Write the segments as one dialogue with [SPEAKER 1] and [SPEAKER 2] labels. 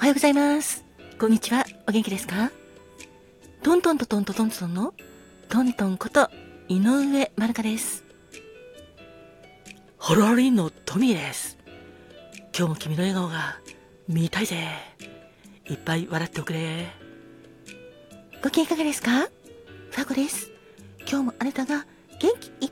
[SPEAKER 1] おはようございます。こんにちは。お元気ですか？トントントントントントンのトントンこと井上まるかです。ハロハリンのトミーです。今日も君の笑顔が見たいぜ。いっぱい笑っておくれ。ご機嫌いかがですか？ファコです。今日もあなたが元気いっ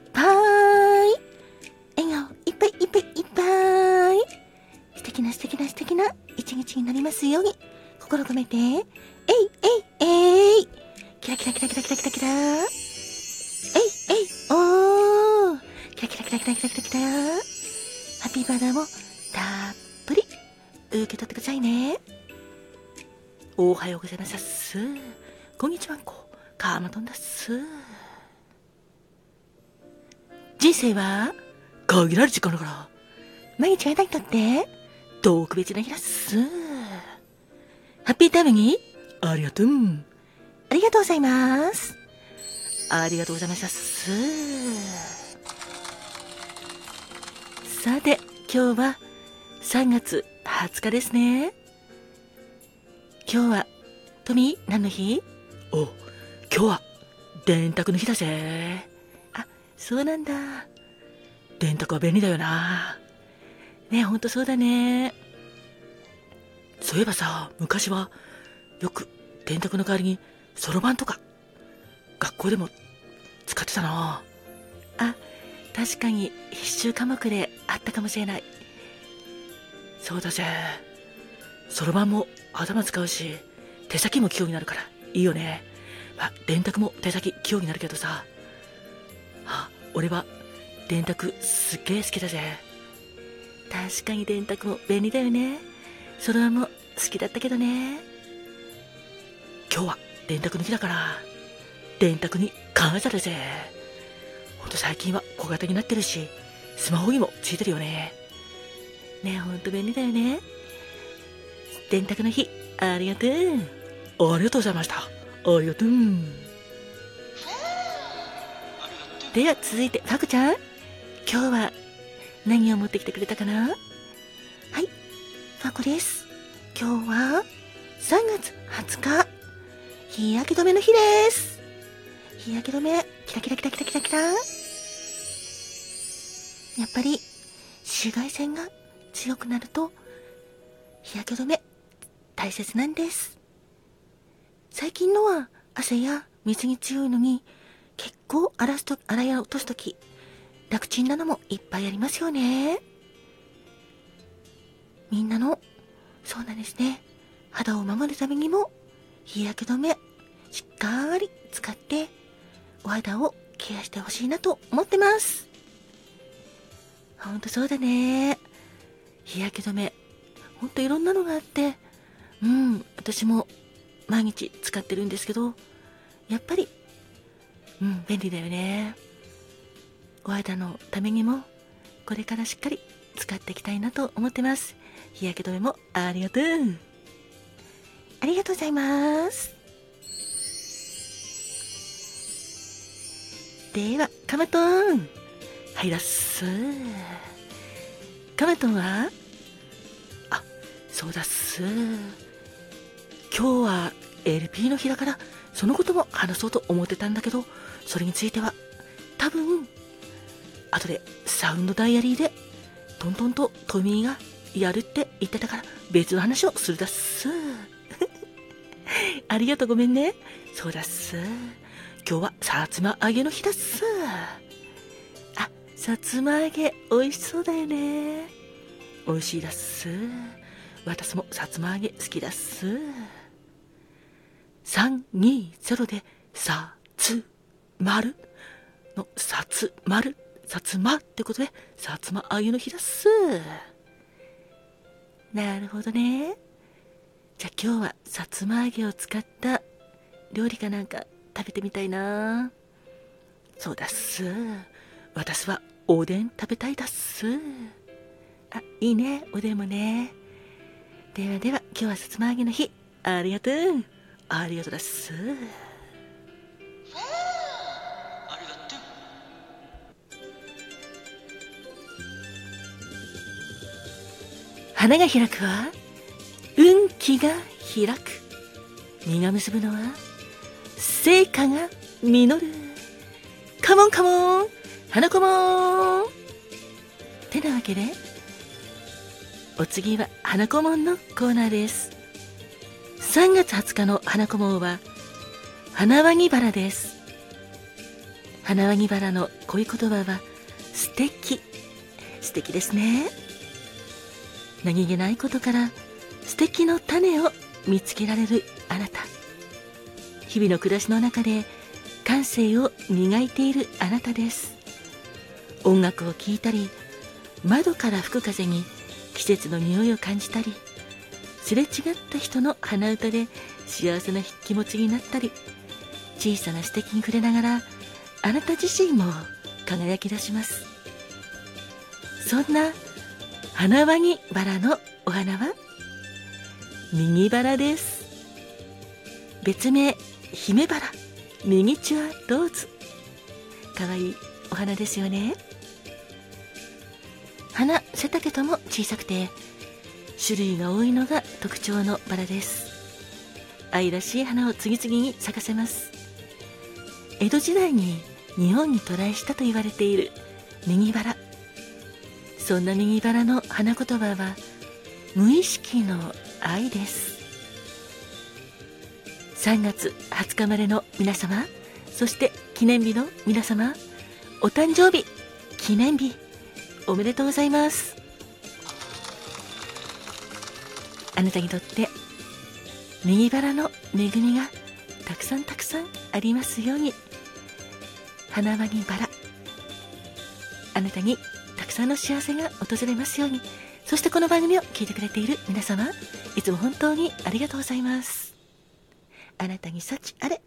[SPEAKER 1] 日になりますように。心込めて、えいえいえい。キラキラキラキラキラキラキラ。えいえいおー。キラキラキラキラキラキラ。キラハッピーバーダーもたっぷり。受け取ってくださいね。おはようございます。こんにちはんこ、カーマトンだっす。人生は限られる時間だから、毎日あなたにとって特別な日だっす。ハッピータイムに？ありがとう。ありがとうございます。ありがとうございましたっす。さて、今日は3月20日ですね。今日は、トミー、何の日？お、今日は、電卓の日だぜ。あ、そうなんだ。電卓は便利だよな。ねほんとそうだね。そういえばさ、昔は、よく電卓の代わりに、そろばんとか、学校でも使ってたな。あ、確かに必修科目であったかもしれない。そうだぜ。そろばんも頭使うし、手先も器用になるから、いいよね。まあ、電卓も手先器用になるけどさ。あ、俺は、電卓すっげえ好きだぜ。確かに電卓も便利だよね。そろばんも好きだったけどね。今日は電卓の日だから、電卓に感謝だぜ。ほんと最近は小型になってるし、スマホにもついてるよね。ねえ、ほんと便利だよね。電卓の日、ありがとう。ありがとうございました。ありがとう。では続いて、ファクちゃん。今日は何を持ってきてくれたかな？はい、ファコです。今日は3月20日、日焼け止めの日です。日焼け止め、キラキラキラキラキラキラ。やっぱり紫外線が強くなると日焼け止め大切なんです。最近のは汗や水に強いのに結構洗すと洗い落とすとき楽ちんなのもいっぱいありますよね。みんなのそうなんですね。肌を守るためにも日焼け止めしっかり使ってお肌をケアしてほしいなと思ってます。ほんとそうだね。日焼け止め。ほんといろんなのがあって、うん、私も毎日使ってるんですけど、やっぱり、うん、便利だよね。お肌のためにも、これからしっかり使っていきたいなと思ってます。日焼け止めもありがとう。ありがとうございます。では、カマトン。はいらっす。カマトンは？あ、そうだっす。今日は LP の日だから、そのことも話そうと思ってたんだけど、それについては、多分、後でサウンドダイアリーで、トントンとトミーがやるって言ってたから、別の話をするだっす。ありがとうごめんね。そうだっす。今日はさつま揚げの日だっす。あ、さつま揚げ美味しそうだよね。美味しいだっす。私もさつま揚げ好きだっす。320でさつまるのさつまる、さつまってことでさつま揚げの日だっす。なるほどね。じゃあ今日はさつま揚げを使った料理かなんか食べてみたいな。そうだっす。私はおでん食べたいだっす。あ、いいね、おでんもね。ではでは、今日はさつま揚げの日。ありがとう。ありがとうだっす。花が開くは運気が開く。実が結ぶのは成果が実る。カモンカモン花子もん。てなわけでお次は花子門のコーナーです。3月20日の花子門は花輪ぎバラです。花輪ぎバラの恋言葉は素敵。素敵ですね。何気ないことから素敵の種を見つけられるあなた。日々の暮らしの中で感性を磨いているあなたです。音楽を聴いたり窓から吹く風に季節の匂いを感じたりすれ違った人の鼻歌で幸せな気持ちになったり小さな指摘に触れながらあなた自身も輝き出します。そんな花輪にバラのお花は？右バラです。別名姫バラミニチュアローズ。かわいいお花ですよね。花背丈とも小さくて種類が多いのが特徴のバラです。愛らしい花を次々に咲かせます。江戸時代に日本に渡来したと言われている右バラ。そんな右バラの花言葉は無意識の愛です。3月20日までの皆様そして記念日の皆様お誕生日記念日おめでとうございます。あなたにとって右バラの恵みがたくさんたくさんありますように。花輪にバラ。あなたにさんの幸せが訪れますように。そしてこの番組を聞いてくれている皆様いつも本当にありがとうございます。あなたに幸あれ。